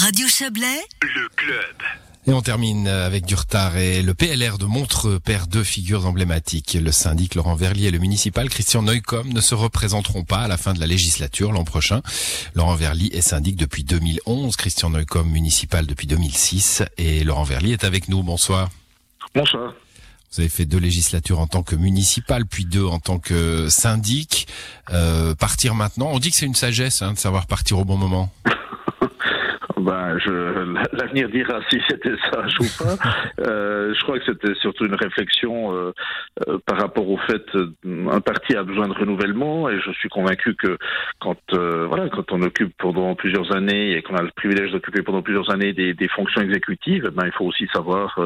Radio Chablais, le club. Et on termine avec du retard et le PLR de Montreux perd deux figures emblématiques. Le syndic Laurent Verlier et le municipal Christian Neucom ne se représenteront pas à la fin de la législature l'an prochain. Laurent Verlier est syndic depuis 2011, Christian Neucom municipal depuis 2006 et Laurent Verlier est avec nous. Bonsoir. Bonsoir. Vous avez fait deux législatures en tant que municipal, puis deux en tant que syndic. Euh, partir maintenant, on dit que c'est une sagesse hein, de savoir partir au bon moment. Ben, l'avenir dira si c'était sage ou pas. Euh, je crois que c'était surtout une réflexion euh, euh, par rapport au fait qu'un parti a besoin de renouvellement et je suis convaincu que quand voilà quand on occupe pendant plusieurs années et qu'on a le privilège d'occuper pendant plusieurs années des, des fonctions exécutives, ben, il faut aussi savoir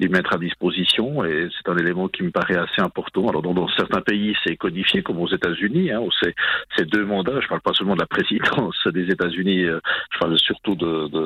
les mettre à disposition et c'est un élément qui me paraît assez important. Alors dans, dans certains pays c'est codifié comme aux États-Unis hein, où c'est, c'est deux mandats. Je parle pas seulement de la présidence des États-Unis, je parle surtout de de,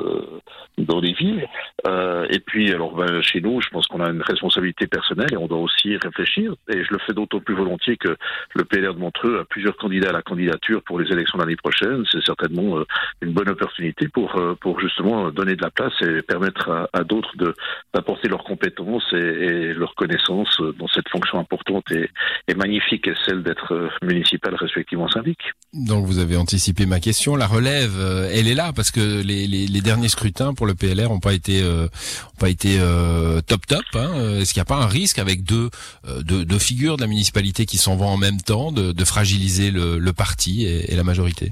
dans les villes. Euh, et puis, alors, ben, chez nous, je pense qu'on a une responsabilité personnelle et on doit aussi réfléchir. Et je le fais d'autant plus volontiers que le PLR de Montreux a plusieurs candidats à la candidature pour les élections l'année prochaine. C'est certainement euh, une bonne opportunité pour, euh, pour justement donner de la place et permettre à, d'autres de, d'apporter leurs compétences et, et leurs connaissances dans cette fonction importante et, et magnifique est celle d'être municipal respectivement syndic. Donc vous avez anticipé ma question. La relève, elle est là parce que les, les les derniers scrutins pour le PLR n'ont pas été euh, ont pas été euh, top top. Hein. Est-ce qu'il n'y a pas un risque avec deux, euh, deux, figures de la municipalité qui s'en vont en même temps de, fragiliser le, parti et, la majorité?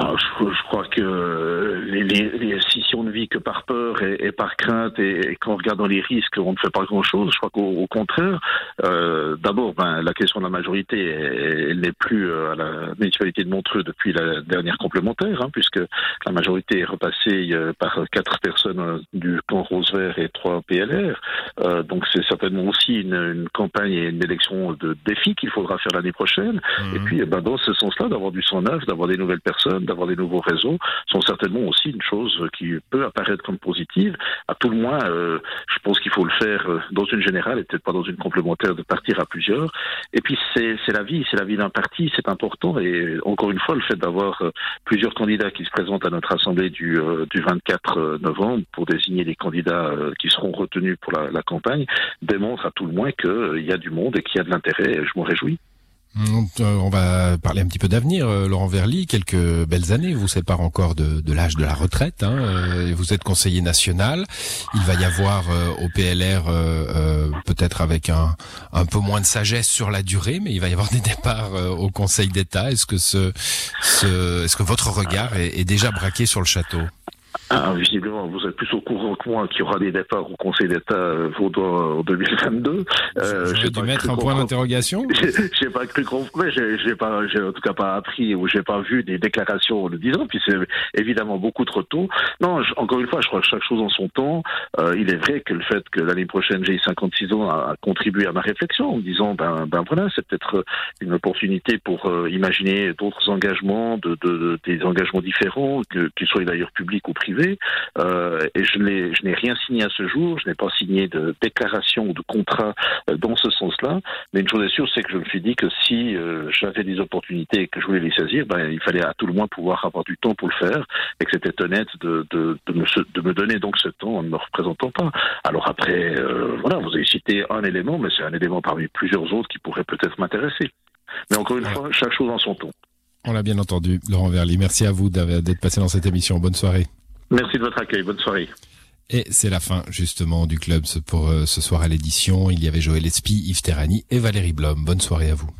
Ah, je, je, crois que les, les, les, si, si, on ne vit que par peur et, et par crainte et, et qu'en regardant les risques, on ne fait pas grand-chose, je crois qu'au contraire, euh, d'abord, ben, la question de la majorité, elle n'est plus à la municipalité de Montreux depuis la dernière complémentaire, hein, puisque la majorité est repassée euh, par quatre personnes euh, du camp Rose Vert et trois PLR. Euh, donc c'est certainement aussi une, une, campagne et une élection de défi qu'il faudra faire l'année prochaine. Mmh. Et puis, ben, dans ce sens-là, d'avoir du sang neuf, d'avoir des nouvelles personnes, d'avoir des nouveaux réseaux, sont certainement aussi une chose qui peut apparaître comme positive. À tout le moins, euh, je pense qu'il faut le faire dans une générale et peut-être pas dans une complémentaire de partir à plusieurs. Et puis c'est la vie, c'est la vie d'un parti, c'est important. Et encore une fois, le fait d'avoir euh, plusieurs candidats qui se présentent à notre assemblée du, euh, du 24 novembre pour désigner les candidats qui seront retenus pour la, la campagne démontre à tout le moins qu'il y a du monde et qu'il y a de l'intérêt. Je m'en réjouis. On va parler un petit peu d'avenir, Laurent Verly. Quelques belles années vous séparent encore de, de l'âge de la retraite. Hein. Vous êtes conseiller national. Il va y avoir au PLR euh, peut-être avec un, un peu moins de sagesse sur la durée, mais il va y avoir des départs au Conseil d'État. Est-ce que ce, ce est-ce que votre regard est, est déjà braqué sur le château? Ah, visiblement, vous êtes plus au courant que moi qu'il y aura des départs au Conseil d'État euh, en 2022. Euh, j'ai dû mettre un point d'interrogation. J'ai pas cru comprendre, j'ai pas, j'ai en tout cas pas appris ou j'ai pas vu des déclarations le disant. Puis c'est évidemment beaucoup trop tôt. Non, je, encore une fois, je crois que chaque chose en son temps. Euh, il est vrai que le fait que l'année prochaine j'ai 56 ans a, contribué à ma réflexion en me disant ben ben voilà, c'est peut-être une opportunité pour euh, imaginer d'autres engagements, de, de, de, des engagements différents, qu'ils soient d'ailleurs publics ou privés. Euh, et je n'ai, je n'ai rien signé à ce jour, je n'ai pas signé de déclaration ou de contrat euh, dans ce sens-là. Mais une chose est sûre, c'est que je me suis dit que si euh, j'avais des opportunités et que je voulais les saisir, ben, il fallait à tout le moins pouvoir avoir du temps pour le faire et que c'était honnête de, de, de, me, de me donner donc ce temps en ne me représentant pas. Alors après, euh, voilà, vous avez cité un élément, mais c'est un élément parmi plusieurs autres qui pourrait peut-être m'intéresser. Mais encore une fois, chaque chose en son temps. On l'a bien entendu, Laurent Verly. Merci à vous d'être passé dans cette émission. Bonne soirée. Merci de votre accueil. Bonne soirée. Et c'est la fin justement du club pour ce soir à l'édition. Il y avait Joël Espy, Yves Terrani et Valérie Blom. Bonne soirée à vous.